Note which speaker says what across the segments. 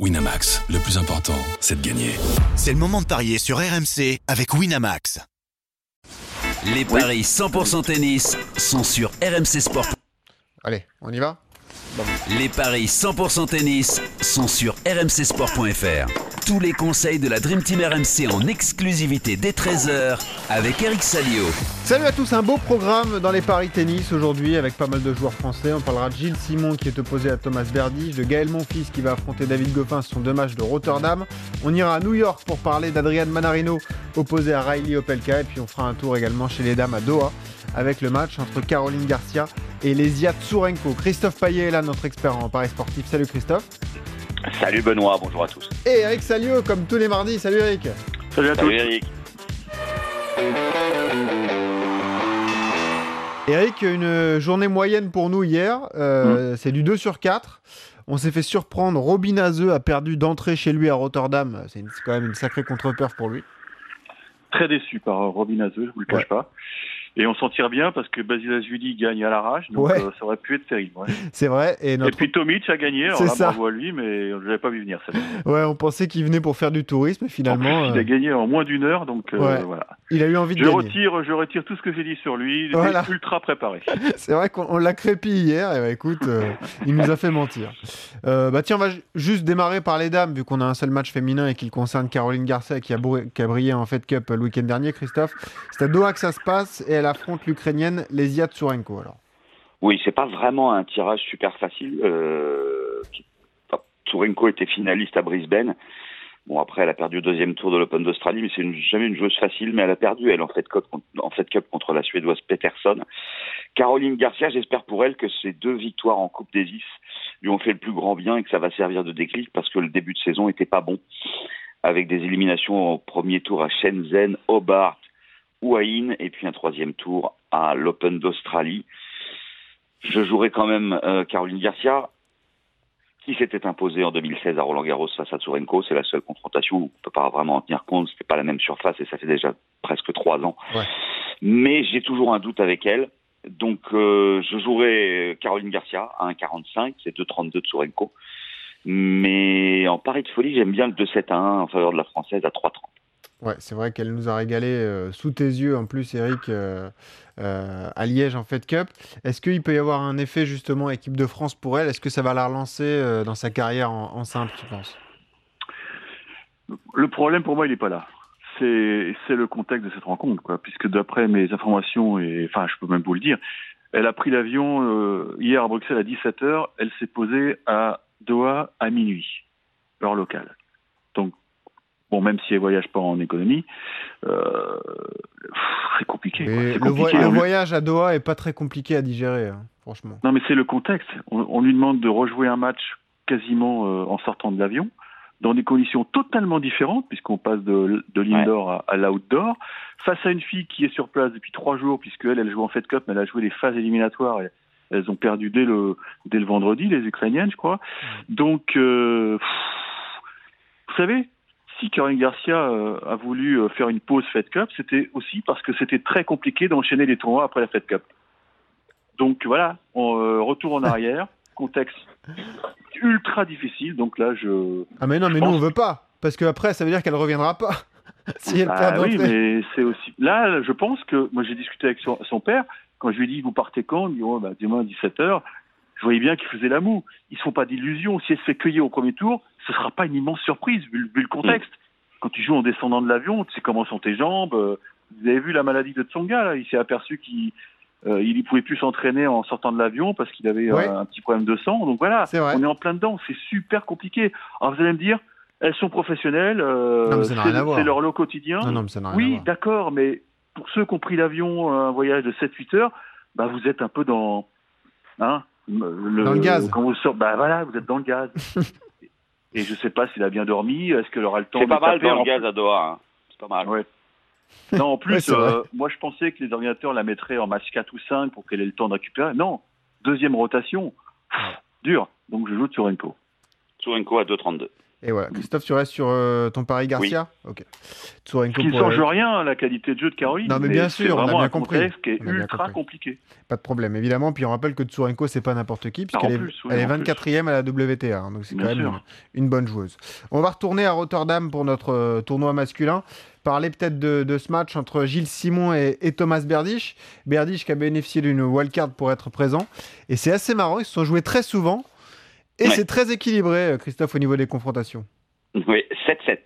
Speaker 1: Winamax, le plus important, c'est de gagner.
Speaker 2: C'est le moment de parier sur RMC avec Winamax.
Speaker 3: Les paris 100% tennis sont sur RMC Sport.
Speaker 4: Allez, on y va?
Speaker 3: Les paris 100% tennis sont sur rmcsport.fr. Tous les conseils de la Dream Team RMC en exclusivité dès 13h avec Eric Salio.
Speaker 4: Salut à tous, un beau programme dans les paris tennis aujourd'hui avec pas mal de joueurs français. On parlera de Gilles Simon qui est opposé à Thomas Berdych, de Gaël Monfils qui va affronter David Goffin sur deux matchs de Rotterdam. On ira à New York pour parler d'Adrian Manarino opposé à Riley Opelka et puis on fera un tour également chez les dames à Doha avec le match entre Caroline Garcia Lesia Tsurenko. Christophe Payet est là, notre expert en paris sportif. Salut Christophe.
Speaker 5: Salut Benoît, bonjour à tous.
Speaker 4: Et Eric Salio, comme tous les mardis. Salut Eric.
Speaker 6: Salut à tous.
Speaker 5: Salut Eric.
Speaker 4: Eric, une journée moyenne pour nous hier. Euh, C'est du 2 sur 4. On s'est fait surprendre. Robin Azeu a perdu d'entrée chez lui à Rotterdam. C'est quand même une sacrée contre-perf pour lui.
Speaker 6: Très déçu par euh, Robin Azeu, je vous le cache pas. Et on s'en tire bien parce que Basil Azuli gagne à l'arrache, donc
Speaker 4: Ouais.
Speaker 6: euh, ça aurait pu être terrible. ouais.
Speaker 4: C'est vrai. Et,
Speaker 6: Et
Speaker 4: notre...
Speaker 6: puis Tomic a gagné, alors là,
Speaker 4: ça.
Speaker 6: bravo à lui, mais je l'avais pas vu venir. Ça.
Speaker 4: ouais, on pensait qu'il venait pour faire du tourisme. Et
Speaker 6: En plus,
Speaker 4: finalement,
Speaker 6: il
Speaker 4: euh,
Speaker 6: a gagné en moins d'une heure, donc euh, voilà.
Speaker 4: il a eu envie de
Speaker 6: Je
Speaker 4: gagner.
Speaker 6: retire, je retire tout ce que j'ai dit sur lui. Il était
Speaker 4: Voilà.
Speaker 6: ultra préparé.
Speaker 4: C'est vrai qu'on on l'a crépi hier. Et bah, écoute, euh, il nous a fait mentir. Euh, bah tiens, on va ju- juste démarrer par les dames, vu qu'on a un seul match féminin et qu'il concerne Caroline Garcia qui a, qui a brillé en Fed Cup le week-end dernier. Christophe, c'est à Doha que ça se passe et elle affronte l'Ukrainienne Lesia Tsurenko. Alors.
Speaker 5: Oui, c'est pas vraiment un tirage super facile. Euh, Tourenko était finaliste à Brisbane. Bon, après, elle a perdu au deuxième tour de l'Open d'Australie, mais c'est jamais une joueuse facile, mais elle a perdu, elle, en Fed Cup, contre- en Fed Cup contre la Suédoise Peterson. Caroline Garcia, j'espère pour elle que ces deux victoires en Coupe Davis lui ont fait le plus grand bien et que ça va servir de déclic parce que le début de saison était pas bon. Avec des éliminations au premier tour à Shenzhen, Hobart, Houahin, et puis un troisième tour à l'Open d'Australie. Je jouerai quand même euh, Caroline Garcia, qui s'était imposée en 2016 à Roland Garros face à Tsurenko. C'est la seule confrontation où on peut pas vraiment en tenir compte. C'était pas la même surface et ça fait déjà presque trois ans.
Speaker 4: Ouais.
Speaker 5: Mais j'ai toujours un doute avec elle. Donc euh, je jouerai Caroline Garcia à 1,45, c'est 2,32 de Tsurenko. Mais en pari de folie, j'aime bien le 2-7 à 1 en faveur de la française à 3,30.
Speaker 4: Ouais, c'est vrai qu'elle nous a régalé euh, sous tes yeux en plus, Eric, euh, euh, à Liège en Fed Cup. Est-ce qu'il peut y avoir un effet justement équipe de France pour elle? Est-ce que ça va la relancer dans sa carrière en, simple, tu penses?
Speaker 6: Le problème pour moi, il n'est pas là. C'est le contexte de cette rencontre. Puisque d'après mes informations, et enfin, je peux même vous le dire, elle a pris l'avion hier à Bruxelles à 17h. Elle s'est posée à Doha à minuit, heure locale. Donc, bon, même si elle voyage pas en économie, euh, c'est compliqué.
Speaker 4: le, vo- voyage à Doha est pas très compliqué à digérer, hein, franchement.
Speaker 6: Non, mais c'est le contexte. On, on lui demande de rejouer un match quasiment euh, en sortant de l'avion, dans des conditions totalement différentes, puisqu'on passe de, de l'indoor à, à l'outdoor, face à une fille qui est sur place depuis trois jours, puisque elle, elle joue en Fed Cup, mais elle a joué les phases éliminatoires. Et elles ont perdu dès le, dès le vendredi, les Ukrainiennes, je crois. Donc, euh, vous savez, si Caroline Garcia euh, a voulu euh, faire une pause Fed Cup, c'était aussi parce que c'était très compliqué d'enchaîner les tournois après la Fed Cup. Donc voilà, on euh, retour en arrière, contexte ultra difficile. Donc là, je.
Speaker 4: Ah mais non, mais nous on veut pas, parce que après ça veut dire qu'elle reviendra pas. si elle
Speaker 6: Ah oui, mais c'est aussi. Là, je pense que moi j'ai discuté avec son, son père. Quand je lui ai dit vous partez quand Il dit oh, bah, demain à 17 Je voyais bien qu'il faisait la moue. Ils se font pas d'illusions. Si elle se fait cueillir au premier tour, ce sera pas une immense surprise vu, le- vu le contexte. Quand tu joues en descendant de l'avion, tu sais comment sont tes jambes. euh, Vous avez vu la maladie de Tsonga là Il s'est aperçu qu'il euh, il ne pouvait plus s'entraîner en sortant de l'avion parce qu'il avait
Speaker 4: Ouais.
Speaker 6: euh, un petit problème de sang. Donc voilà, on est en plein dedans. C'est super compliqué. Alors vous allez me dire, elles sont professionnelles. euh, c'est
Speaker 4: rien à voir.
Speaker 6: c'est leur lot quotidien.
Speaker 4: Non, non, mais ça n'a rien à
Speaker 6: Oui, d'accord, mais pour ceux qui ont pris l'avion, euh, un voyage de 7-8 heures, bah, vous êtes un peu dans. Hein, le,
Speaker 4: Dans le gaz.
Speaker 6: Quand vous sortez, bah voilà, vous êtes dans le gaz. Et je sais pas s'il a bien dormi, est-ce qu'elle aura le temps
Speaker 5: C'est
Speaker 6: de
Speaker 5: pas mal dans le gaz à Doha. hein. C'est pas mal.
Speaker 6: Ouais. Non, en plus,
Speaker 4: Ouais,
Speaker 6: euh, moi je pensais que les ordinateurs la mettraient en match 4 ou 5 pour qu'elle ait le temps de récupérer. Non, deuxième rotation, dur. Donc je joue Tsurenko.
Speaker 5: Tsurenko à 2,32.
Speaker 4: Et voilà, Christophe, tu restes sur euh, ton pari Garcia Ok.
Speaker 6: Tsurenko qui ne change rien à la qualité de jeu de Caroline.
Speaker 4: Non, mais, bien sûr, on a bien un compris.
Speaker 6: qui est ultra compliqué.
Speaker 4: Pas de problème, évidemment. Puis on rappelle que Tsurenko, c'est pas n'importe qui, puisqu'elle est, elle est 24e à la WTA. Hein, donc c'est quand même une, bonne joueuse. On va retourner à Rotterdam pour notre euh, tournoi masculin parler peut-être de, ce match entre Gilles Simon et, Thomas Berdych. Berdych qui a bénéficié d'une wildcard pour être présent. Et c'est assez marrant, ils se sont joués très souvent. Et c'est très équilibré, euh, Christophe, au niveau des confrontations.
Speaker 5: Oui, 7-7.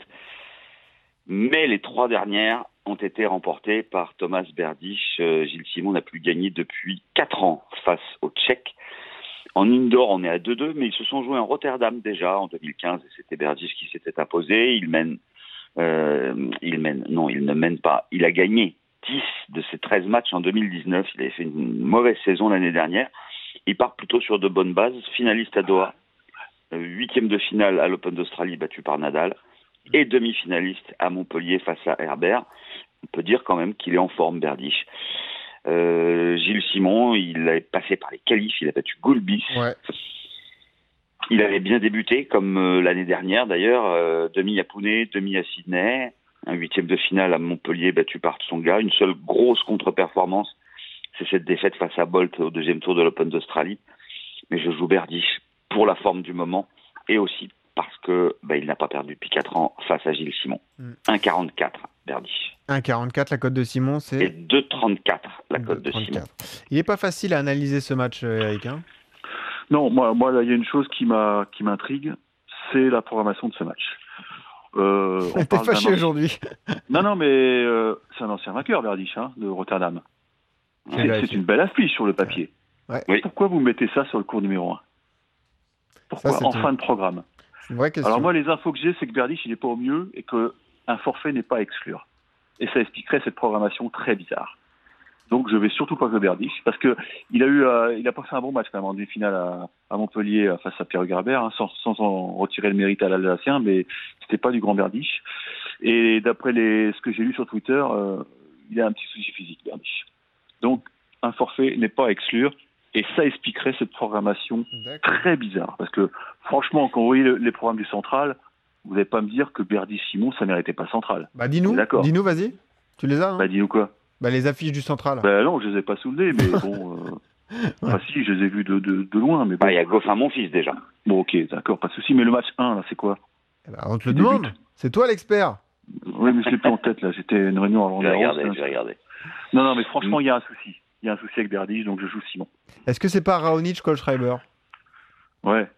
Speaker 5: Mais les trois dernières ont été remportées par Thomas Berdych. Euh, Gilles Simon n'a plus gagné depuis 4 ans face aux Tchèques. En indoor, on est à 2-2, mais ils se sont joués en Rotterdam déjà en 2015 et c'était Berdych qui s'était imposé. Il mène, euh, il mène, non, il ne mène pas. Il a gagné 10 de ses 13 matchs en 2019. Il avait fait une mauvaise saison l'année dernière. Il part plutôt sur de bonnes bases. Finaliste à Doha, euh, huitième de finale à l'Open d'Australie battu par Nadal et demi-finaliste à Montpellier face à Herbert. On peut dire quand même qu'il est en forme, Berdych. Euh, Gilles Simon, il est passé par les qualifs, il a battu Goulbis. Il avait bien débuté, comme euh, l'année dernière d'ailleurs, demi à Pune, demi à Sydney, un huitième de finale à Montpellier battu par Tsonga. Une seule grosse contre-performance, c'est cette défaite face à Bolt au deuxième tour de l'Open d'Australie. Mais je joue Berdych pour la forme du moment et aussi parce que bah, il n'a pas perdu depuis 4 ans face à Gilles Simon. 1,44 mm. Berdych.
Speaker 4: 1,44 la cote de Simon, c'est
Speaker 5: Et 2,34 la cote de Simon.
Speaker 4: Il n'est pas facile à analyser ce match, euh, Eric. Hein?
Speaker 6: Non, moi, moi, il y a une chose qui m'a qui m'intrigue, c'est la programmation de ce match.
Speaker 4: Euh, T'es fâché aujourd'hui.
Speaker 6: non, non, mais euh, c'est un ancien vainqueur, Berdych, hein, de Rotterdam. C'est une belle affiche sur le papier. Pourquoi vous mettez ça sur le cours numéro 1 pourquoi en fin de programme? Alors moi, les infos que j'ai, c'est que Berdych, il n'est pas au mieux et qu'un forfait n'est pas à exclure. Et ça expliquerait cette programmation très bizarre. Donc je vais surtout pas que Berdych parce que il a eu, euh, il a passé un bon match quand même en demi-finale à, Montpellier euh, face à Pierre Garbert, hein, sans, sans, en retirer le mérite à l'Alsacien, mais c'était pas du grand Berdych. Et d'après les, ce que j'ai lu sur Twitter, euh, il a un petit souci physique, Berdych. Donc un forfait n'est pas à exclure. Et ça expliquerait cette programmation très bizarre. Parce que franchement, quand vous voyez les programmes du Central, vous n'allez pas me dire que Berdy Simon, ça méritait pas Central.
Speaker 4: Bah dis-nous, dis-nous, vas-y. Tu les as hein
Speaker 6: Bah dis-nous quoi?
Speaker 4: Bah les affiches du Central.
Speaker 6: Bah non, je les ai pas soulevées, mais bon... Euh... Enfin si, je les ai vues de, de, de loin, mais
Speaker 5: Bah il y a Goffin, mon fils, déjà.
Speaker 6: Bon ok, d'accord, pas de souci. Mais le match 1, là, c'est quoi?
Speaker 4: Eh bah, On te le demande. C'est toi l'expert.
Speaker 6: Oui, mais je l'ai plus en tête, là. J'étais une réunion avant
Speaker 5: de regarder, je vais regarder.
Speaker 6: Non, non, mais franchement, il y a un souci il y a un souci avec Berdych, donc je joue Simon.
Speaker 4: Est-ce que c'est pas Raonic Kolschreiber
Speaker 6: Ouais.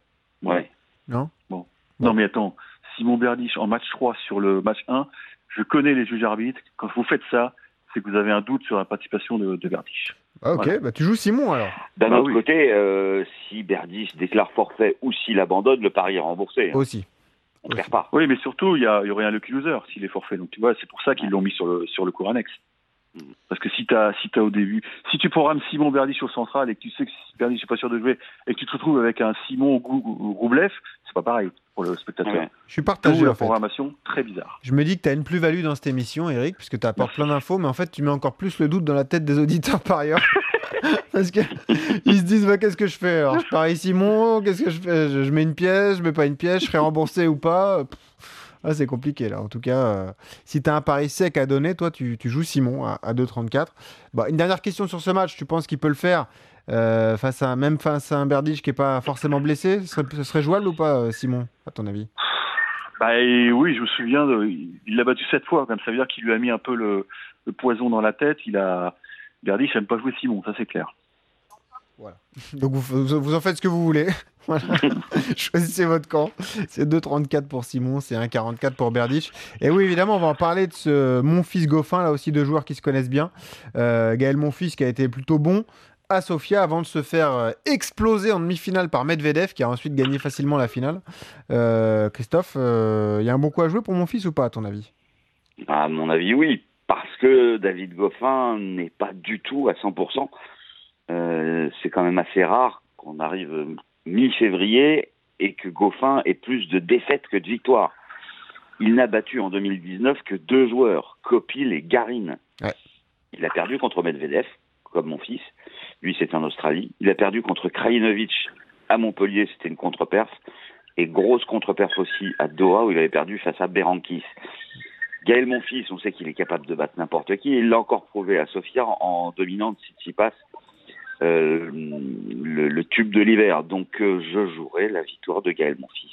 Speaker 5: Ouais.
Speaker 4: Non?
Speaker 6: Bon. Non, mais attends. Simon Berdych en match 3 sur le match 1, je connais les juges arbitres. Quand vous faites ça, c'est que vous avez un doute sur la participation de, de Berdych.
Speaker 4: Ah, ok, bah, tu joues Simon alors.
Speaker 5: D'un bah autre côté, euh, si Berdych déclare forfait ou s'il abandonne, le pari est remboursé.
Speaker 4: Hein. Aussi.
Speaker 5: On ne perd pas.
Speaker 6: Oui, mais surtout, il y, y, aurait un lucky loser s'il est forfait. Donc tu vois, c'est pour ça qu'ils l'ont mis sur le, sur le cours annexe. Parce que si tu as, si as au début, si tu programmes Simon Berdych au central et que tu sais que Berdych n'est pas sûr de jouer et que tu te retrouves avec un Simon Roublev, c'est pas pareil pour le spectateur.
Speaker 4: Je suis partagé.
Speaker 6: la programmation très bizarre.
Speaker 4: Je me dis que tu as une plus-value dans cette émission, Eric, puisque tu apportes plein d'infos, mais en fait, tu mets encore plus le doute dans la tête des auditeurs par ailleurs. Parce qu'ils se disent bah, qu'est-ce que je fais? Alors, je parie Simon, qu'est-ce que je fais? Je, mets une pièce, je mets pas une pièce, je serai remboursé ou pas? Ah, c'est compliqué là. En tout cas, euh, si tu as un pari sec à donner, toi, tu, joues Simon à, 2,34. Bah, une dernière question sur ce match. Tu penses qu'il peut le faire euh, face à, même face à un Berdych qui n'est pas forcément blessé? Ce serait, jouable ou pas, euh, Simon, à ton avis?
Speaker 6: Bah, oui, je me souviens, de, il l'a battu sept fois, ça veut dire qu'il lui a mis un peu le, poison dans la tête. Il a Berdych n'aime pas jouer Simon, ça c'est clair.
Speaker 4: Voilà. Donc vous, vous, en faites ce que vous voulez. Choisissez votre camp. C'est 2,34 pour Simon, c'est 1,44 pour Berdych. Et oui, évidemment, on va en parler de ce Monfils Goffin, là aussi deux joueurs qui se connaissent bien. Euh, Gaël Monfils qui a été plutôt bon à Sofia avant de se faire euh, exploser en demi-finale par Medvedev qui a ensuite gagné facilement la finale. Euh, Christophe, il y a un bon coup à jouer pour Monfils ou pas à ton avis?
Speaker 5: À mon avis, oui. Parce que David Goffin n'est pas du tout à 100%. C'est quand même assez rare qu'on arrive mi-février et que Goffin ait plus de défaites que de victoires. Il n'a battu en 2019 que deux joueurs, Kopil et Garin. Il a perdu contre Medvedev, comme mon fils. Lui, c'est en Australie. Il a perdu contre Krajinovic à Montpellier, c'était une contre-perf. et grosse contre-perf aussi à Doha où il avait perdu face à Berankis. Gaël Monfils, on sait qu'il est capable de battre n'importe qui. Il l'a encore prouvé à Sofia en dominant Tsitsipas, euh, le, le, tube de l'hiver. Donc euh, je jouerai la victoire de Gaël Monfils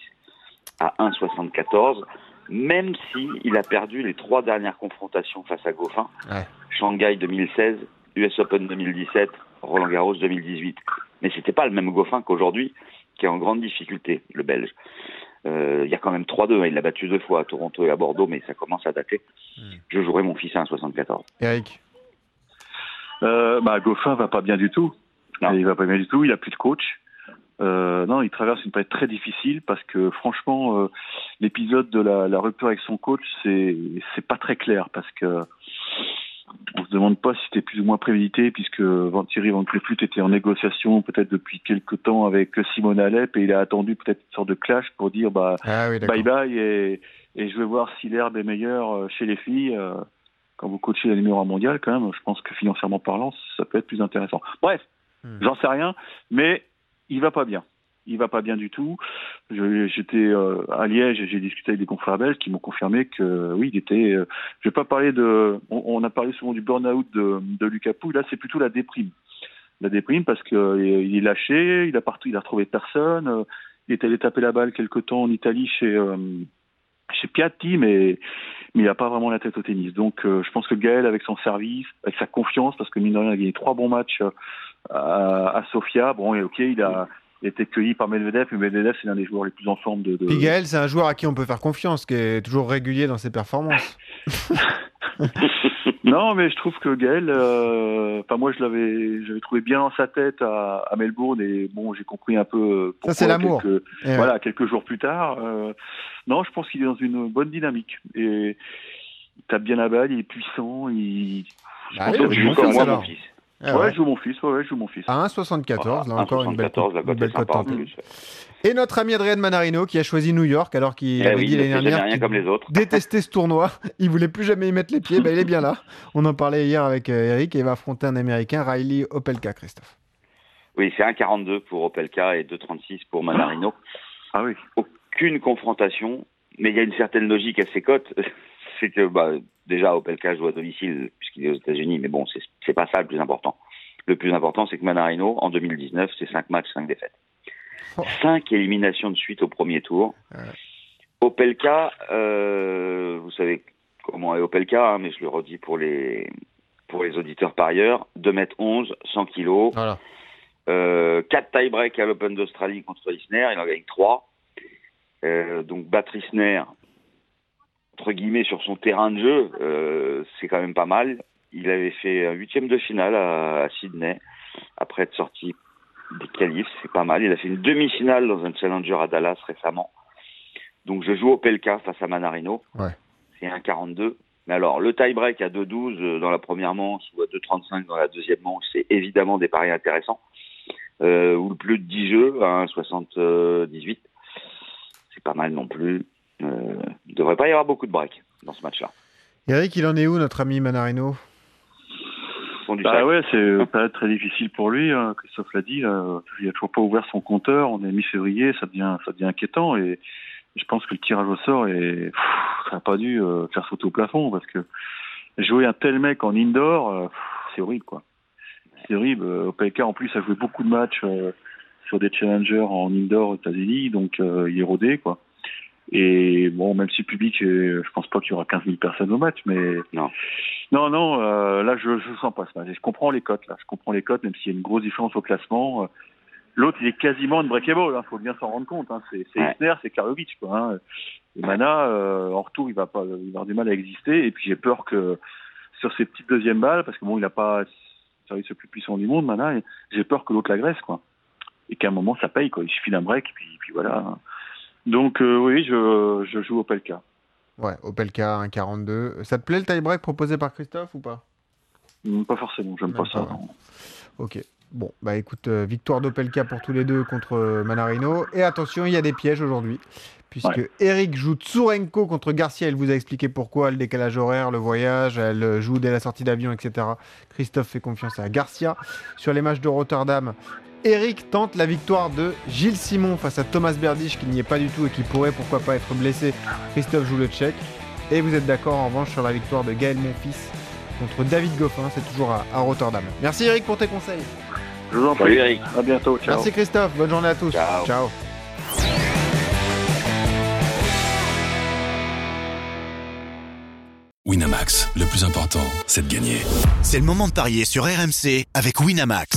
Speaker 5: à 1,74, même si il a perdu les trois dernières confrontations face à Goffin.
Speaker 4: Ouais.
Speaker 5: Shanghai 2016, US Open 2017, Roland Garros 2018. Mais c'était pas le même Goffin qu'aujourd'hui, qui est en grande difficulté, le Belge. Euh, il y a quand même 3-2, il l'a battu deux fois à Toronto et à Bordeaux, mais ça commence à dater.
Speaker 4: Hmm.
Speaker 5: Je jouerai mon fils à 1,74.
Speaker 4: Eric
Speaker 6: Euh, bah, Goffin va pas bien du tout.
Speaker 5: Non.
Speaker 6: Il va pas bien du tout. Il a plus de coach. Euh, non, il traverse une période très difficile parce que franchement, euh, l'épisode de la, la rupture avec son coach, c'est c'est pas très clair parce que on se demande pas si c'était plus ou moins prémédité puisque Van Thierry Van Cleflut était en négociation peut-être depuis quelques temps avec Simone Alep et il a attendu peut-être une sorte de clash pour dire bah
Speaker 4: Ah oui,
Speaker 6: bye bye et, et je vais voir si l'herbe est meilleure euh, chez les filles. Quand vous coachez la numéro 1 mondiale, quand même, je pense que financièrement parlant, ça peut être plus intéressant. Bref,
Speaker 4: Hmm.
Speaker 6: j'en sais rien, mais il va pas bien. Il va pas bien du tout. J'étais euh, à Liège et j'ai discuté avec des confrères belges qui m'ont confirmé que oui, il était. euh, je vais pas parler de. On, on a parlé souvent du burn-out de, de Lucas Pouille. Là, c'est plutôt la déprime. La déprime parce que euh, il est lâché, il a partout, il a retrouvé personne. il est allé taper la balle quelque temps en Italie chez euh, chez Piatti, mais mais il n'a pas vraiment la tête au tennis. Donc euh, je pense que Gaël, avec son service, avec sa confiance, parce que mine de rien, il a gagné trois bons matchs euh, à, à Sofia. Bon, et ok, il a, il a été cueilli par Medvedev, mais Medvedev, c'est l'un des joueurs les plus en forme de. de...
Speaker 4: Puis Gaël, c'est un joueur à qui on peut faire confiance, qui est toujours régulier dans ses performances.
Speaker 6: Non, mais je trouve que Gaël, euh, enfin moi je l'avais, j'avais trouvé bien dans sa tête à, à Melbourne et bon, j'ai compris un peu. euh, pourquoi
Speaker 4: c'est l'amour.
Speaker 6: quelques-
Speaker 4: ouais.
Speaker 6: Voilà, quelques jours plus tard. euh, non, je pense qu'il est dans une bonne dynamique et il tape bien la balle, il est puissant, il.
Speaker 4: Bah,
Speaker 6: pense
Speaker 4: allez,
Speaker 6: que
Speaker 5: Je
Speaker 6: je
Speaker 5: joue comme moi, mon fils.
Speaker 4: Ah
Speaker 6: ouais,
Speaker 4: ouais.
Speaker 6: je joue mon fils, ouais, ouais, je joue mon fils.
Speaker 4: À 1,74, là encore une belle,
Speaker 5: 1,74, la
Speaker 4: cote-
Speaker 5: cote
Speaker 4: une belle cote tentée. Et notre ami Adrien Manarino qui a choisi New York alors qu'il
Speaker 5: Eh
Speaker 4: avait
Speaker 5: oui,
Speaker 4: dit l'année dernière
Speaker 5: rien comme les autres.
Speaker 4: détestait ce tournoi. Il voulait plus jamais y mettre les pieds. Bah, il est bien là. On en parlait hier avec euh, Eric et il va affronter un Américain, Riley Opelka, Christophe.
Speaker 5: Oui, c'est 1,42 pour Opelka et 2,36 pour Manarino.
Speaker 6: Ah oui.
Speaker 5: Aucune confrontation, mais il y a une certaine logique à ces cotes. c'est que bah, déjà Opelka joue à domicile puisqu'il est aux États-Unis, mais bon, c'est c'est pas ça le plus important. Le plus important, c'est que Manarino, en 2019, c'est 5 matchs, 5 défaites. 5 éliminations de suite au premier tour.
Speaker 4: Ouais.
Speaker 5: Opelka, euh, vous savez comment est Opelka, hein, mais je le redis pour les, pour les auditeurs par ailleurs. 2m11, 100 kilos.
Speaker 4: Voilà.
Speaker 5: Euh, 4 tie-break à l'Open d'Australie contre Isner, il en gagne 3. Euh, donc battre Isner, entre guillemets, sur son terrain de jeu, euh, c'est quand même pas mal. Il avait fait un huitième de finale à, à Sydney, après être sorti des qualifs, c'est pas mal. Il a fait une demi-finale dans un challenger à Dallas récemment. Donc je joue au Pelka face à Manarino.
Speaker 4: Ouais.
Speaker 5: C'est un 42. Mais alors, le tie-break à 2-12 euh, dans la première manche ou à 2-35 dans la deuxième manche, c'est évidemment des paris intéressants. Euh, ou le plus de 10 jeux à 1,78. C'est pas mal non plus. Euh, il devrait pas y avoir beaucoup de breaks dans ce match-là.
Speaker 4: Eric, il en est où, notre ami Manarino?
Speaker 5: Du
Speaker 6: Bah
Speaker 5: sac.
Speaker 6: ouais, c'est une période très difficile pour lui. hein, Christophe l'a dit. Là, il a toujours pas ouvert son compteur. On est mi-février, ça devient, ça devient inquiétant. Et je pense que le tirage au sort est, pff, ça n'a pas dû euh, faire sauter au plafond parce que jouer un tel mec en indoor, euh, c'est horrible quoi. C'est horrible. Euh, Opelka en plus a joué beaucoup de matchs euh, sur des challengers en indoor aux États-Unis, donc euh, il est rodé quoi. Et bon, même si public, euh, je pense pas qu'il y aura 15 000 personnes au match, mais
Speaker 5: Non.
Speaker 6: non, non, euh, là je je sens pas ce match. Je comprends les cotes là, je comprends les cotes, même s'il y a une grosse différence au classement. Euh, L'autre, il est quasiment unbreakable, il faut bien s'en rendre compte. Hein. C'est c'est
Speaker 5: Ouais.
Speaker 6: C'est Karlovic. Quoi, hein. Et Mana, euh, en retour, il va pas, il va avoir du mal à exister. Et puis j'ai peur que sur ces petites deuxièmes balles, parce que bon, il n'a pas service le plus puissant du monde, Mana, et j'ai peur que l'autre l'agresse, quoi. Et qu'à un moment, ça paye, quoi. Il suffit d'un break, puis, puis voilà. Donc euh, oui, je, je joue au Pelka.
Speaker 4: Ouais, Opelka 1,42. Ça te plaît le tie-break proposé par Christophe ou pas?
Speaker 6: Hum, Pas forcément, j'aime pas ça. non.
Speaker 4: Ok. Bon, bah écoute, euh, victoire d'Opelka pour tous les deux contre euh, Manarino. Et attention, il y a des pièges aujourd'hui. Puisque
Speaker 6: Ouais.
Speaker 4: Eric joue Tsurenko contre Garcia. Elle vous a expliqué pourquoi, le décalage horaire, le voyage, elle joue dès la sortie d'avion, etc. Christophe fait confiance à Garcia. Sur les matchs de Rotterdam, Eric tente la victoire de Gilles Simon face à Thomas Berdych qui n'y est pas du tout et qui pourrait pourquoi pas être blessé. Christophe joue le tchèque. Et vous êtes d'accord en revanche sur la victoire de Gaël Monfils contre David Goffin, c'est toujours à, à Rotterdam. Merci Eric pour tes conseils.
Speaker 6: Je vous en
Speaker 5: Salut
Speaker 6: prie.
Speaker 5: Eric.
Speaker 6: À bientôt. Ciao.
Speaker 4: Merci Christophe, bonne journée à tous.
Speaker 5: Ciao.
Speaker 4: Ciao.
Speaker 1: Winamax, le plus important, c'est de gagner.
Speaker 2: C'est le moment de parier sur RMC avec Winamax.